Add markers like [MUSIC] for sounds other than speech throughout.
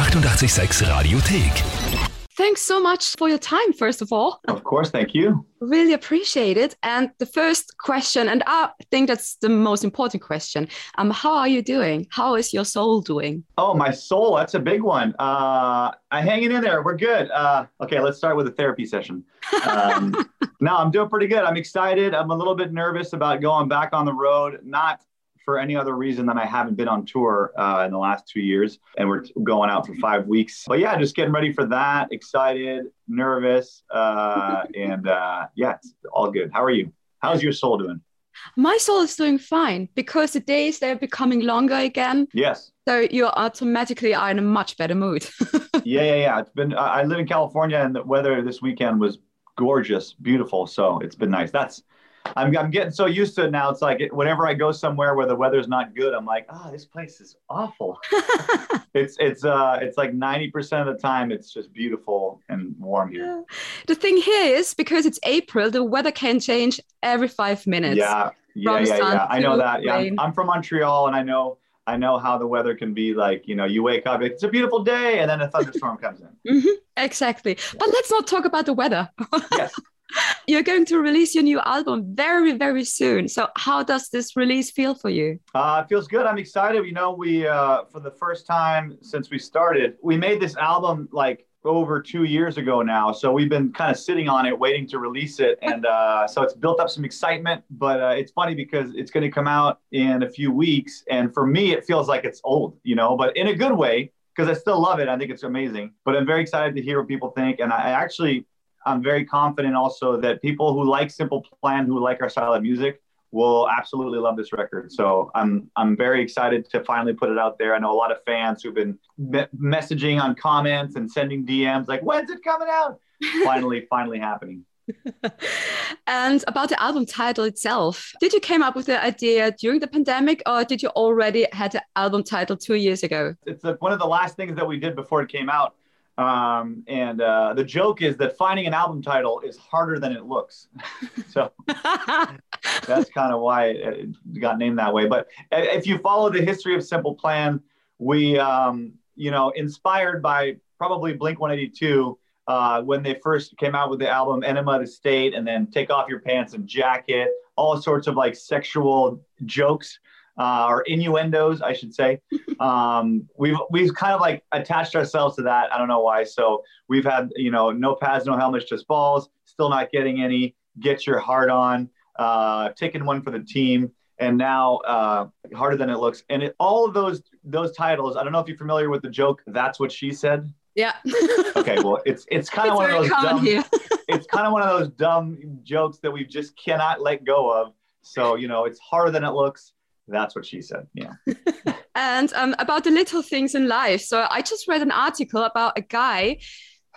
886 Radiothek. Thanks so much for your time, first of all. Of course, thank you. Really appreciate it. And the first question, and I think that's the most important question um, How are you doing? How is your soul doing? Oh, my soul, that's a big one. Uh, I hanging in there. We're good. Uh, okay, let's start with a therapy session. Um, [LAUGHS] no, I'm doing pretty good. I'm excited. I'm a little bit nervous about going back on the road, not for any other reason than I haven't been on tour uh, in the last two years, and we're going out for five weeks. But yeah, just getting ready for that. Excited, nervous, uh, [LAUGHS] and uh, yeah, it's all good. How are you? How's your soul doing? My soul is doing fine because the days they're becoming longer again. Yes. So you automatically are in a much better mood. [LAUGHS] yeah, yeah, yeah. It's been. I live in California, and the weather this weekend was gorgeous, beautiful. So it's been nice. That's I'm, I'm getting so used to it now. It's like whenever I go somewhere where the weather's not good, I'm like, oh, this place is awful. [LAUGHS] it's it's uh it's like 90% of the time it's just beautiful and warm here. Yeah. The thing here is because it's April, the weather can change every five minutes. Yeah, yeah, yeah, yeah. I know that. Yeah, I'm, I'm, from Montreal, and I know I know how the weather can be. Like you know, you wake up, it's a beautiful day, and then a thunderstorm comes in. Mm-hmm, exactly. But let's not talk about the weather. yes. You're going to release your new album very, very soon. So, how does this release feel for you? Uh, it feels good. I'm excited. You know, we, uh, for the first time since we started, we made this album like over two years ago now. So we've been kind of sitting on it, waiting to release it. [LAUGHS] And uh, so it's built up some excitement. But uh, it's funny because it's going to come out in a few weeks. And for me, it feels like it's old, you know, but in a good way because I still love it. I think it's amazing. But I'm very excited to hear what people think. And I actually I'm very confident also that people who like Simple Plan, who like our style of music, will absolutely love this record. So I'm I'm very excited to finally put it out there. I know a lot of fans who've been me- messaging on comments and sending DMs like, "When's it coming out?" [LAUGHS] finally, finally happening. and about the album title itself, did you came up with the idea during the pandemic, or did you already had the album title two years ago? It's a, one of the last things that we did before it came out um, and uh, the joke is that finding an album title is harder than it looks. [LAUGHS] so that's kind of why it got named that way. But if you follow the history of Simple Plan, we, um, you know, inspired by probably Blink 182 uh, when they first came out with the album Enema of the State and then Take Off Your Pants and Jacket, all sorts of like sexual jokes uh, or innuendos, I should say. [LAUGHS] Um, we've we've kind of like attached ourselves to that. I don't know why. So we've had you know no pads, no helmets, just balls. Still not getting any. Get your heart on. Uh, taking one for the team. And now uh, harder than it looks. And it, all of those those titles. I don't know if you're familiar with the joke. That's what she said. Yeah. okay. Well, [LAUGHS] it's it's kind of one of those dumb. [LAUGHS] it's kind of one of those dumb jokes that we just cannot let go of. So you know, it's harder than it looks that's what she said. Yeah. [LAUGHS] and um, about the little things in life. So I just read an article about a guy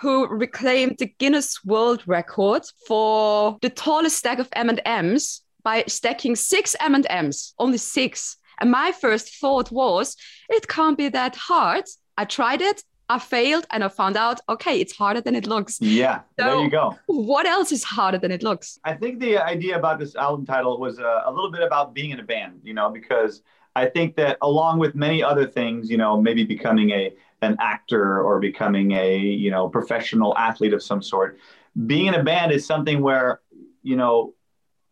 who reclaimed the Guinness World Record for the tallest stack of M&Ms by stacking six M&Ms, only six. And my first thought was, it can't be that hard. I tried it. I failed and I found out, okay, it's harder than it looks. Yeah, so there you go. What else is harder than it looks? I think the idea about this album title was a, uh, a little bit about being in a band, you know, because I think that along with many other things, you know, maybe becoming a an actor or becoming a, you know, professional athlete of some sort, being in a band is something where, you know,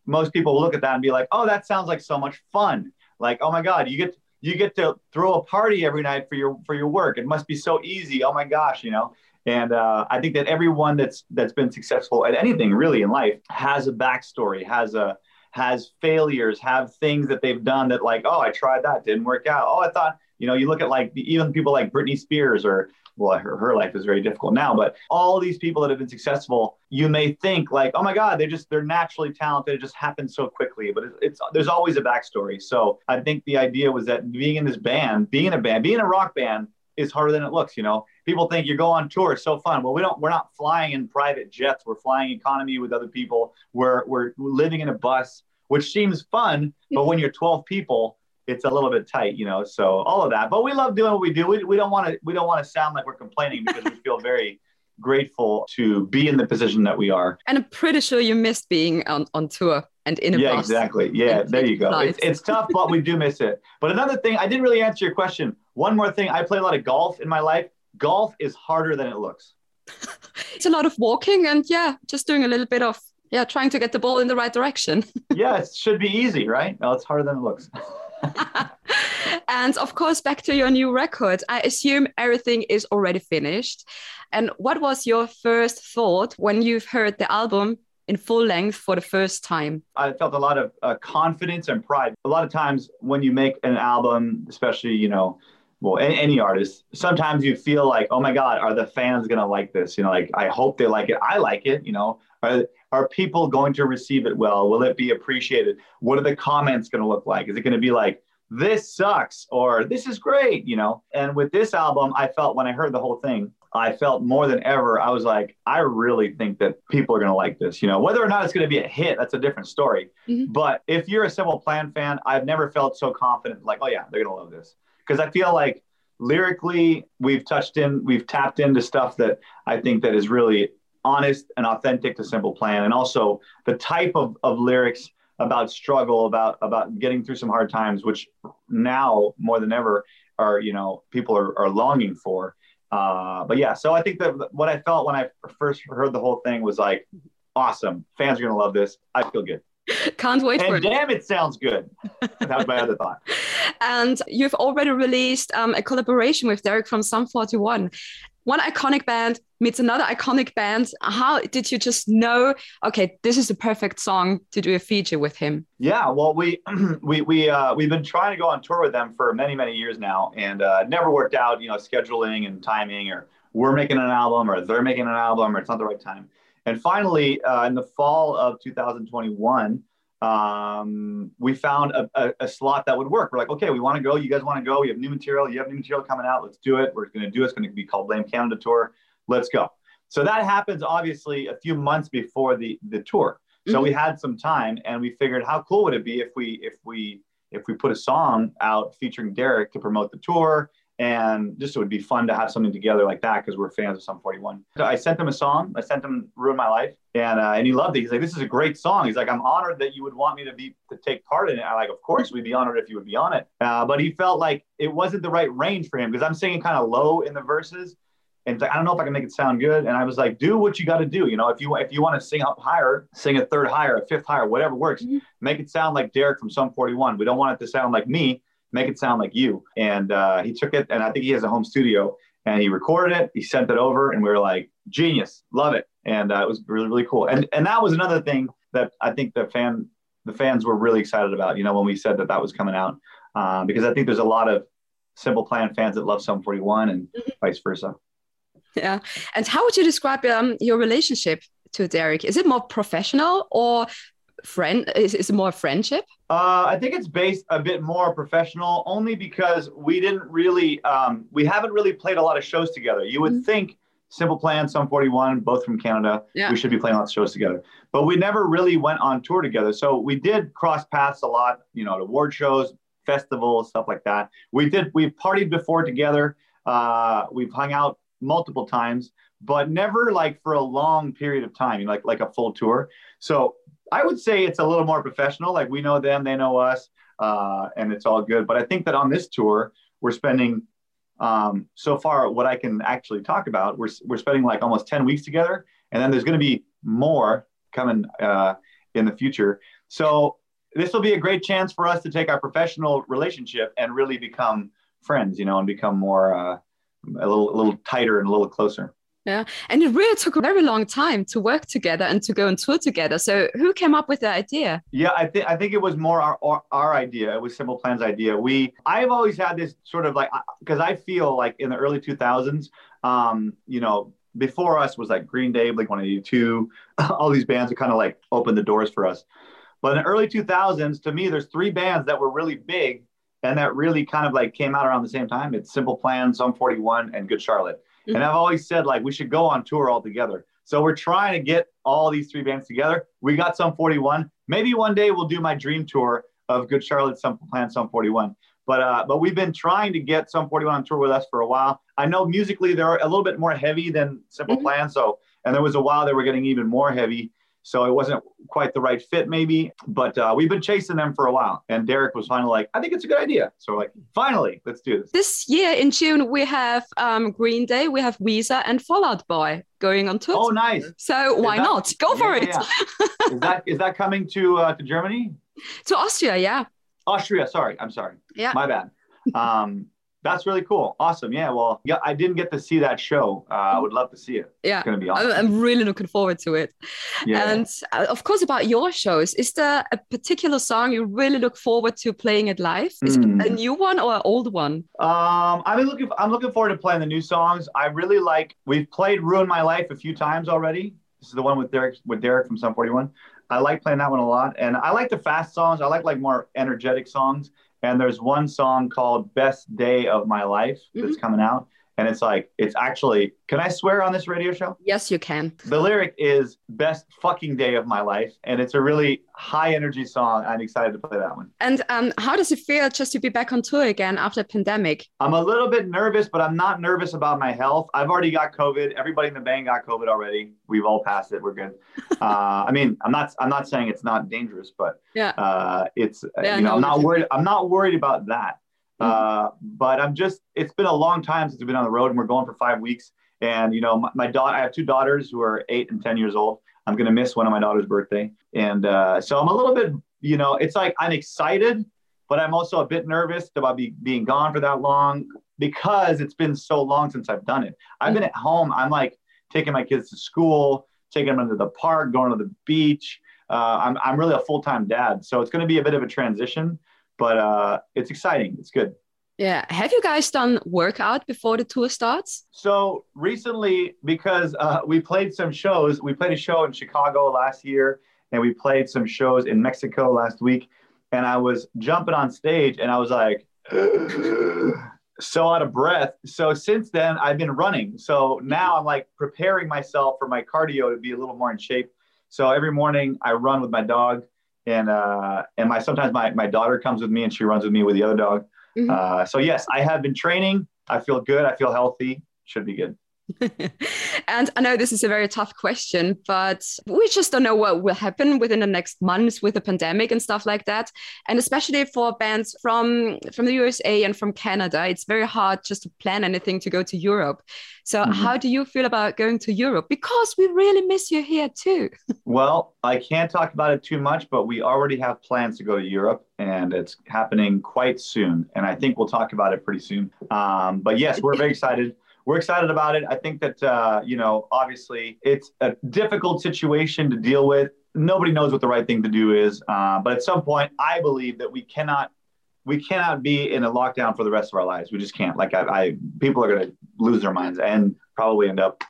most people look at that and be like, "Oh, that sounds like so much fun." Like, "Oh my god, you get you get to throw a party every night for your for your work. It must be so easy. Oh my gosh, you know. And uh, I think that everyone that's that's been successful at anything really in life has a backstory, has a has failures, have things that they've done that like, oh, I tried that, didn't work out. Oh, I thought, you know, you look at like even people like Britney Spears or well, her, her life is very difficult now, but all these people that have been successful, you may think like, oh my God, they just, they're naturally talented. It just happens so quickly, but it's, it's, there's always a backstory. So I think the idea was that being in this band, being in a band, being in a rock band is harder than it looks. You know, people think you go on tour, it's so fun. Well, we don't, we're not flying in private jets. We're flying economy with other people. We're, we're living in a bus, which seems fun, but when you're 12 people, it's a little bit tight, you know. So all of that, but we love doing what we do. We, we don't want to we don't want to sound like we're complaining because we feel very grateful to be in the position that we are. And I'm pretty sure you missed being on, on tour and in a yeah, bus. exactly. Yeah, there you go. It's, it's tough, but we do miss it. But another thing, I didn't really answer your question. One more thing, I play a lot of golf in my life. golf is harder than it looks. [LAUGHS] it's a lot of walking and yeah, just doing a little bit of yeah, trying to get the ball in the right direction. [LAUGHS] yeah, it should be easy, right? No, it's harder than it looks. [LAUGHS] [LAUGHS] and of course, back to your new record. I assume everything is already finished. And what was your first thought when you've heard the album in full length for the first time? I felt a lot of uh, confidence and pride. A lot of times when you make an album, especially, you know, well, any, any artist, sometimes you feel like, oh my God, are the fans going to like this? You know, like, I hope they like it. I like it, you know. Are, are people going to receive it well? Will it be appreciated? What are the comments going to look like? Is it going to be like, this sucks or this is great, you know? And with this album, I felt when I heard the whole thing, I felt more than ever, I was like, I really think that people are going to like this. You know, whether or not it's going to be a hit, that's a different story. Mm-hmm. But if you're a Simple Plan fan, I've never felt so confident, like, oh, yeah, they're going to love this. Because I feel like lyrically, we've touched in, we've tapped into stuff that I think that is really honest and authentic to Simple Plan. And also the type of, of lyrics about struggle, about about getting through some hard times, which now more than ever are you know people are, are longing for. Uh, but yeah, so I think that what I felt when I first heard the whole thing was like, awesome. Fans are gonna love this. I feel good. Can't wait and for it. damn, it sounds good. that was my other thought. [LAUGHS] And you've already released um, a collaboration with Derek from Sum 41 one iconic band meets another iconic band. How did you just know? Okay, this is the perfect song to do a feature with him. Yeah, well, we [CLEARS THROAT] we we uh, we've been trying to go on tour with them for many many years now, and uh, never worked out. You know, scheduling and timing, or we're making an album, or they're making an album, or it's not the right time. And finally, uh, in the fall of 2021, um, we found a, a, a, slot that would work. We're like, okay, we want to go. You guys want to go? We have new material. You have new material coming out. Let's do it. We're going to do it. It's going to be called Blame Canada Tour. Let's go. So that happens obviously a few months before the the tour. So mm-hmm. we had some time, and we figured, how cool would it be if we if we if we put a song out featuring Derek to promote the tour and just it would be fun to have something together like that because we're fans of Sum 41. So I sent him a song. I sent him "Ruin My Life," and uh, and he loved it. He's like, "This is a great song." He's like, "I'm honored that you would want me to be to take part in it." I'm like, "Of course, we'd be honored if you would be on it." Uh, but he felt like it wasn't the right range for him because I'm singing kind of low in the verses, and like, I don't know if I can make it sound good. And I was like, "Do what you got to do. You know, if you if you want to sing up higher, sing a third higher, a fifth higher, whatever works. Mm-hmm. Make it sound like Derek from Sum 41. We don't want it to sound like me." Make it sound like you. And uh, he took it, and I think he has a home studio, and he recorded it. He sent it over, and we were like, genius, love it, and uh, it was really really cool. And and that was another thing that I think the fan the fans were really excited about. You know, when we said that that was coming out, um, because I think there's a lot of Simple Plan fans that love Sum 41 and mm-hmm. vice versa. Yeah. And how would you describe um, your relationship to Derek? Is it more professional or friend is, is it more friendship uh, i think it's based a bit more professional only because we didn't really um, we haven't really played a lot of shows together you would mm-hmm. think simple plan sum 41 both from canada yeah. we should be playing lots of shows together but we never really went on tour together so we did cross paths a lot you know at award shows festivals stuff like that we did we've partied before together uh, we've hung out multiple times but never like for a long period of time, you know, like like a full tour. So I would say it's a little more professional. Like we know them, they know us, uh, and it's all good. But I think that on this tour, we're spending um, so far what I can actually talk about. We're we're spending like almost ten weeks together, and then there's going to be more coming uh, in the future. So this will be a great chance for us to take our professional relationship and really become friends, you know, and become more uh, a little a little tighter and a little closer. Yeah. And it really took a very long time to work together and to go on tour together. So who came up with the idea? Yeah, I think I think it was more our, our, our idea. It was Simple Plan's idea. We I've always had this sort of like because I feel like in the early 2000s, um, you know, before us was like Green Day, Blink 182, [LAUGHS] all these bands that kind of like opened the doors for us. But in the early 2000s, to me, there's three bands that were really big and that really kind of like came out around the same time. It's Simple Plan, Sum 41, and Good Charlotte. Mm-hmm. And I've always said like we should go on tour all together. So we're trying to get all these three bands together. We got Sum 41. Maybe one day we'll do my dream tour of Good Charlotte, Sum Plan, Sum 41. But uh, but we've been trying to get Sum 41 on tour with us for a while. I know musically they're a little bit more heavy than Simple mm-hmm. Plan. So and there was a while they were getting even more heavy. So it wasn't quite the right fit, maybe. But uh, we've been chasing them for a while. And Derek was finally like, I think it's a good idea. So we're like, finally, let's do this. This year in June, we have um, Green Day, we have Weezer, and Fall Out Boy going on tour. Oh, nice. So why that- not? Go for Yeah, it. yeah. is that is that coming to uh, to Germany? to Austria, yeah. Austria. Sorry, I'm sorry. Yeah. My bad. Um, that's really cool. Awesome. Yeah. Well, yeah, I didn't get to see that show. Uh, I would love to see it. Yeah. It's gonna be I'm, awesome. I'm really looking forward to it. yeah. And uh, of course, about your shows, is there a particular song you really look forward to playing it live? Is it a Hmm. new one or an old one? Um, I'm looking. I'm looking forward to playing the new songs. I really like. We've played "Ruin My Life" a few times already. This is the one with Derek with Derek from Sum 41. I like playing that one a lot, and I like the fast songs. I like like more energetic songs. And there's one song called "Best Day of My Life" that's mm-hmm. coming out, and it's like it's actually. Can I swear on this radio show? Yes, you can. The lyric is "Best fucking day of my life," and it's a really high energy song. I'm excited to play that one. And um, how does it feel just to be back on tour again after pandemic? I'm a little bit nervous, but I'm not nervous about my health. I've already got COVID. Everybody in the band got COVID already. We've all passed it. We're good. [LAUGHS] Uh, I mean, I'm not. I'm not saying it's not dangerous, but Yeah. uh, it's. Yeah, you know, no, I'm not worried. I'm not worried about that. Uh, but I'm just. It's been a long time since we've been on the road, and we're going for five weeks. And you know, my, my daughter. I have two daughters who are eight and ten years old. I'm gonna miss one of my daughter's birthday, and uh, so I'm a little bit. You know, it's like I'm excited, but I'm also a bit nervous about be, being gone for that long because it's been so long since I've done it. I've been at home. I'm like taking my kids to school, taking them to the park, going to the beach. Uh, I'm, I'm really a full time dad. So it's going to be a bit of a transition, but uh, it's exciting. It's good. Yeah. Have you guys done workout before the tour starts? So recently, because uh, we played some shows, we played a show in Chicago last year, and we played some shows in Mexico last week. And I was jumping on stage, and I was like, [GASPS] so out of breath. So since then, I've been running. So now I'm like preparing myself for my cardio to be a little more in shape. So every morning I run with my dog, and uh, and my sometimes my my daughter comes with me, and she runs with me with the other dog. Mhm. Uh, so yes, I have been training. I feel good. I feel healthy. Should be good. [LAUGHS] and I know this is a very tough question, but we just don't know what will happen within the next months with the pandemic and stuff like that. And especially for bands from from the USA and from Canada, it's very hard just to plan anything to go to Europe. So Mhm. how do you feel about going to Europe? Because we really miss you here too. [LAUGHS] Well, I can't talk about it too much, but we already have plans to go to Europe, and it's happening quite soon. And I think we'll talk about it pretty soon. Um, but yes, we're very [LAUGHS] excited. We're excited about it. I think that uh, you know, obviously, it's a difficult situation to deal with. Nobody knows what the right thing to do is, uh, but at some point, I believe that we cannot. We cannot be in a lockdown for the rest of our lives. We just can't. Like I, I people are going to lose their minds and probably end up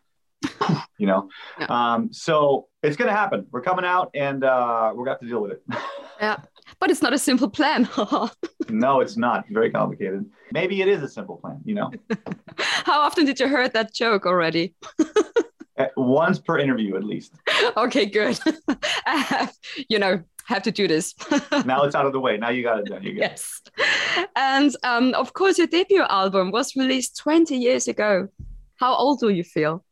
[LAUGHS] you know Yeah. um, so it's going to happen we're coming out and uh, we're going to have to deal with it [LAUGHS] Yeah. But it's not a simple plan. [LAUGHS] no it's not very complicated maybe it is a simple plan you know [LAUGHS] How often did you heard that joke already? Uh, once per interview at least [LAUGHS] okay, good. I have, you know, have to do this. now it's out of the way now you got it done you yes. And um, of course, your debut album was released 20 years ago. How old do you feel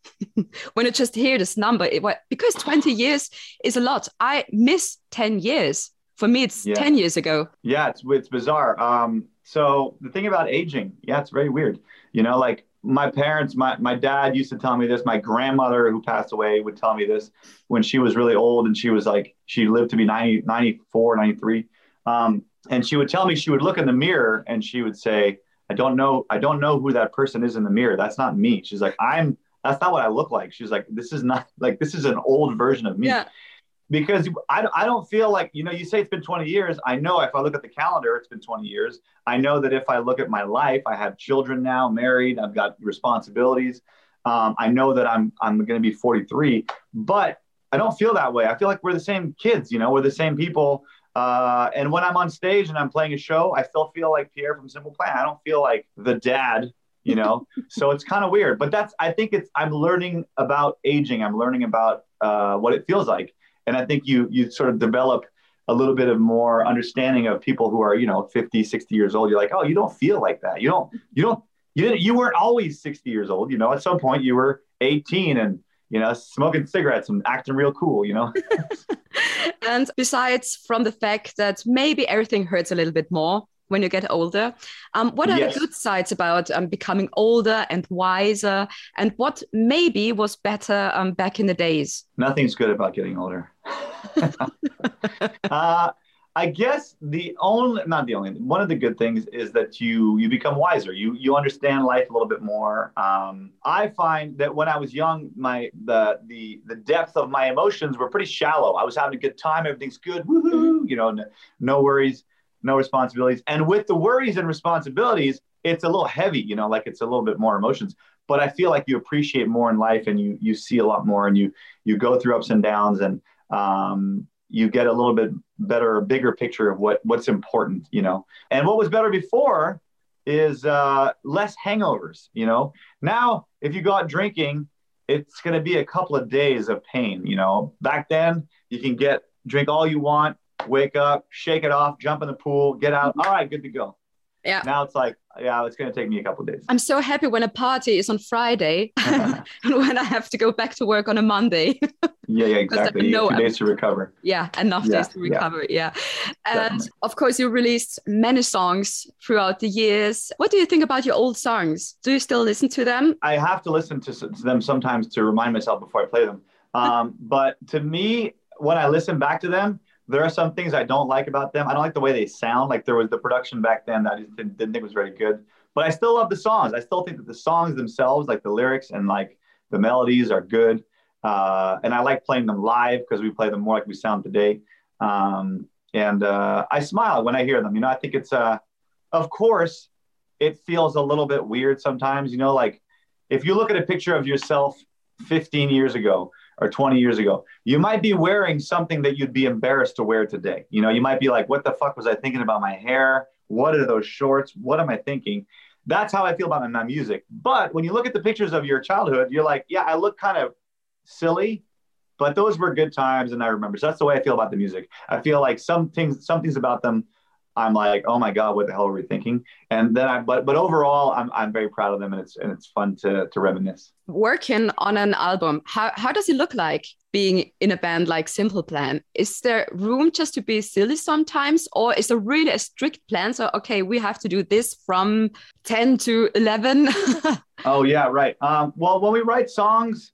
when you just hear this number? It, because 20 years is a lot. I miss 10 years. For me, it's Yeah. 10 years ago. yeah it's it's bizarre. Um, so the thing about aging yeah it's very weird. You know like my parents my, my dad used to tell me this. My grandmother who passed away would tell me this when she was really old and she was like she lived to be 90 94 93 um, and she would tell me she would look in the mirror and she would say i don't know i don't know who that person is in the mirror. That's not me. She's like i'm that's not what i look like. She's like this is not like this is an old version of me. Yeah. Because I, I don't feel like you know you say it's been 20 years. I know if i look at the calendar it's been 20 years. I know that if i look at my life i have children now married i've got responsibilities. Um, i know that i'm i'm going to be 43 but i don't feel that way. I feel like we're the same kids you know we're the same people. Uh, and when i'm on stage and i'm playing a show i still feel like pierre from simple plan. I don't feel like the dad you know? [LAUGHS] So it's kind of weird but that's i think it's i'm learning about aging. I'm learning about uh, what it feels like and i think you you sort of develop a little bit of more understanding of people who are you know 50 60 years old. You're like oh you don't feel like that. You don't you don't you didn't you weren't always 60 years old. You know at some point you were 18 and you know, smoking cigarettes and acting real cool, you know. [LAUGHS] [LAUGHS] and besides from the fact that maybe everything hurts a little bit more when you get older, um, what are yes. the good sides about um, becoming older and wiser, and what maybe was better um, back in the days? Nothing's good about getting older. [LAUGHS] uh, I guess the only, not the only, one of the good things is that you you become wiser. You you understand life a little bit more. Um, I find that when I was young, my the the the depth of my emotions were pretty shallow. I was having a good time. Everything's good. Woohoo! You know, no, no worries, no responsibilities. And with the worries and responsibilities, it's a little heavy. You know, like it's a little bit more emotions. But I feel like you appreciate more in life, and you you see a lot more, and you you go through ups and downs, and um, you get a little bit better, bigger picture of what what's important, you know. And what was better before is uh, less hangovers, you know. Now, if you go out drinking, it's going to be a couple of days of pain, you know. Back then, you can get drink all you want, wake up, shake it off, jump in the pool, get out. All right, good to go. Yeah. Now it's like, yeah, it's going to take me a couple days. I'm so happy when a party is on Friday [LAUGHS] [LAUGHS] and when I have to go back to work on a Monday. [LAUGHS] yeah, yeah, exactly. No, days to recover. Yeah, enough yeah, days to recover. Yeah. yeah. And Definitely. of course, you released many songs throughout the years. What do you think about your old songs? Do you still listen to them? I have to listen to, to them sometimes to remind myself before I play them. Um, but to me, when I listen back to them, there are some things I don't like about them. I don't like the way they sound. Like there was the production back then that I didn't, didn't think was very good. But I still love the songs. I still think that the songs themselves, like the lyrics and like the melodies, are good. Uh, and I like playing them live because we play them more like we sound today. Um, and uh, I smile when I hear them. You know, I think it's, uh, of course, it feels a little bit weird sometimes. You know, like if you look at a picture of yourself 15 years ago or 20 years ago, you might be wearing something that you'd be embarrassed to wear today. You know, you might be like, what the fuck was I thinking about my hair? What are those shorts? What am I thinking? That's how I feel about my music. But when you look at the pictures of your childhood, you're like, yeah, I look kind of silly, but those were good times and I remember. So that's the way I feel about the music. I feel like some things, some things about them I'm like, oh my God, what the hell are we thinking? And then I, but but overall, I'm I'm very proud of them, and it's and it's fun to to reminisce. Working on an album, how how does it look like being in a band like Simple Plan? Is there room just to be silly sometimes, or is there really a strict plan? So okay, we have to do this from ten to eleven. [LAUGHS] oh yeah, right. Um, well, when we write songs,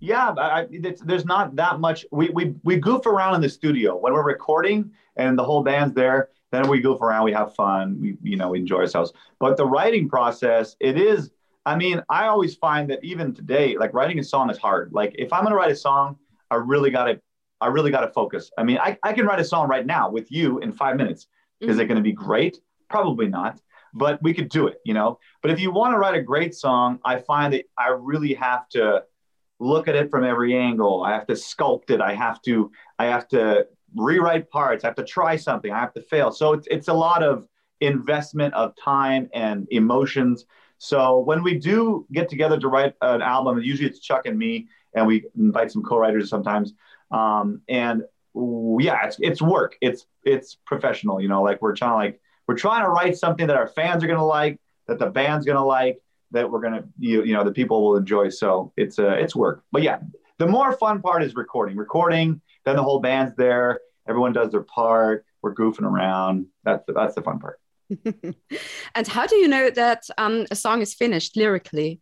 yeah, I, there's not that much. We, we we goof around in the studio when we're recording, and the whole band's there then we goof around, we have fun, we you know we enjoy ourselves. But the writing process, it is. I mean, I always find that even today, like writing a song is hard. Like if I'm gonna write a song, I really gotta, I really gotta focus. I mean, I, I can write a song right now with you in five minutes. Mm-hmm. Is it gonna be great? Probably not. But we could do it, you know. But if you want to write a great song, I find that I really have to look at it from every angle. I have to sculpt it. I have to, I have to rewrite parts. I have to try something. I have to fail. So it's it's a lot of investment of time and emotions. So when we do get together to write an album, usually it's Chuck and me, and we invite some co-writers sometimes. Um, and yeah, it's it's work. It's it's professional. You know, like we're trying to like we're trying to write something that our fans are gonna like, that the band's gonna like, that we're gonna you, you know the people will enjoy. So it's uh, it's work. But yeah, the more fun part is recording. Recording then the whole band's there. Everyone does their part. We're goofing around. That's the, that's the fun part. [LAUGHS] and how do you know that um, a song is finished lyrically?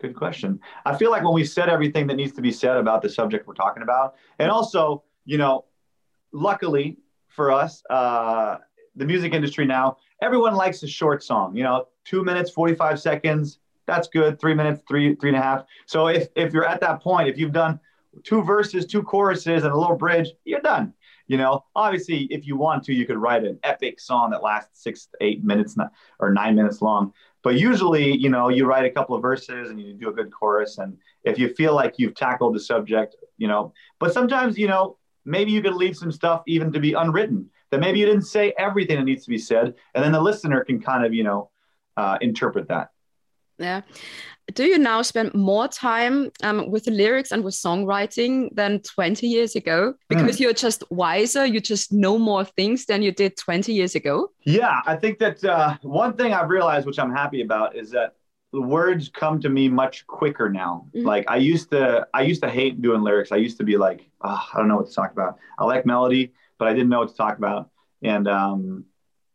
Good question. I feel like when we said everything that needs to be said about the subject we're talking about, and also, you know, luckily for us, uh, the music industry now, everyone likes a short song. You know, two minutes, forty-five seconds. That's good. Three minutes, three, three and a half. So if if you're at that point, if you've done two verses, two choruses, and a little bridge, you're done. You know, obviously, if you want to, you could write an epic song that lasts six eight minutes or nine minutes long. But usually, you know, you write a couple of verses and you do a good chorus. And if you feel like you've tackled the subject, you know, but sometimes, you know, maybe you could leave some stuff even to be unwritten that maybe you didn't say everything that needs to be said. And then the listener can kind of, you know, uh, interpret that. Yeah do you now spend more time um, with the lyrics and with songwriting than 20 years ago because mm. you're just wiser you just know more things than you did 20 years ago yeah i think that uh, one thing i've realized which i'm happy about is that the words come to me much quicker now. Mhm. Like I used to, I used to hate doing lyrics. I used to be like, oh, I don't know what to talk about. I like melody, but I didn't know what to talk about, and um,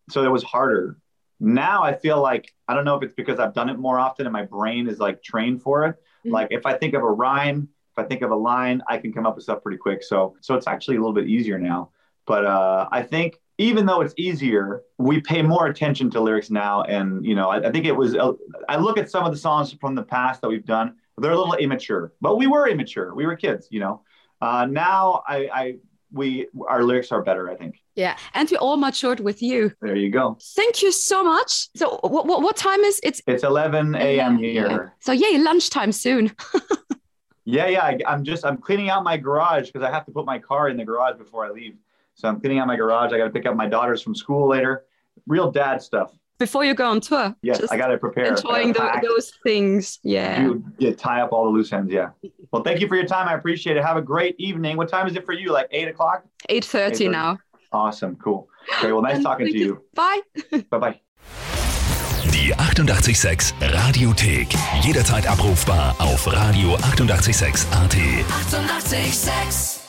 so it was harder. Now I feel like I don't know if it's because I've done it more often and my brain is like trained for it. Mhm. Like if I think of a rhyme, if I think of a line, I can come up with stuff pretty quick. So so it's actually a little bit easier now. But uh, I think even though it's easier, we pay more attention to lyrics now. And you know, I, I think it was. Uh, I look at some of the songs from the past that we've done; they're a little immature, but we were immature. We were kids, you know. Uh, now I, I we our lyrics are better. I think. Yeah, and we all matured with you. There you go. Thank you so much. So, what what, what time is it? It's 11 a.m. Yeah. here. So yay, lunchtime soon. [LAUGHS] Yeah, yeah. I, I'm just I'm cleaning out my garage because I have to put my car in the garage before I leave. So I'm cleaning out my garage. I got to pick up my daughters from school later. Real dad stuff. Before you go on tour. Yes, I got to prepare. enjoying gotta those things. Yeah. You, yeah, tie up all the loose ends. Yeah. Well, thank you for your time. I appreciate it. Have a great evening. What time is it for you? Like eight o'clock? 8.30 8:30. now. Awesome. Cool. Okay. Well, nice talking to you. Bye. [LAUGHS] Bye bye. Die 886 Radiothek. Jederzeit abrufbar auf radio886.at. 886! 886